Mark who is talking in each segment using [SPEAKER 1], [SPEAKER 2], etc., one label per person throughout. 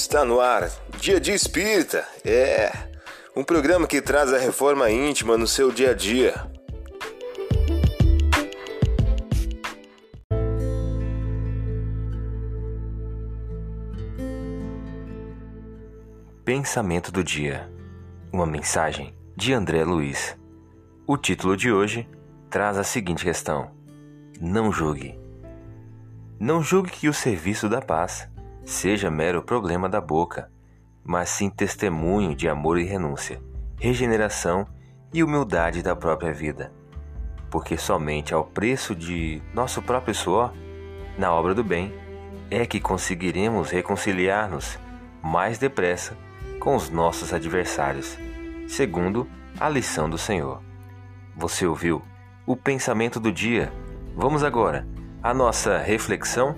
[SPEAKER 1] Está no ar, Dia de Espírita. É um programa que traz a reforma íntima no seu dia a dia.
[SPEAKER 2] Pensamento do dia. Uma mensagem de André Luiz. O título de hoje traz a seguinte questão: Não julgue. Não julgue que o serviço da paz seja mero problema da boca, mas sim testemunho de amor e renúncia, regeneração e humildade da própria vida. Porque somente ao preço de nosso próprio suor, na obra do bem, é que conseguiremos reconciliar-nos mais depressa com os nossos adversários, segundo a lição do Senhor. Você ouviu o pensamento do dia? Vamos agora à nossa reflexão?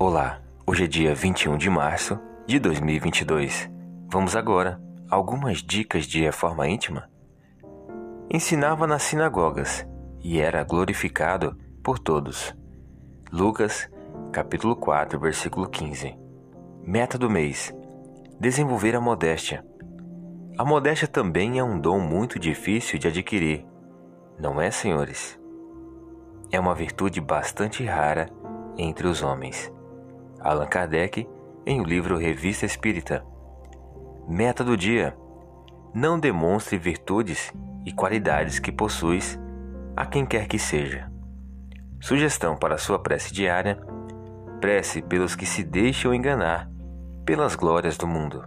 [SPEAKER 2] Olá, hoje é dia 21 de março de 2022. Vamos agora a algumas dicas de reforma íntima? Ensinava nas sinagogas e era glorificado por todos. Lucas, capítulo 4, versículo 15. Meta do mês: desenvolver a modéstia. A modéstia também é um dom muito difícil de adquirir, não é, senhores? É uma virtude bastante rara entre os homens. Allan Kardec, em o livro Revista Espírita. Meta do dia: não demonstre virtudes e qualidades que possuis a quem quer que seja. Sugestão para sua prece diária: prece pelos que se deixam enganar pelas glórias do mundo.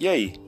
[SPEAKER 1] E aí,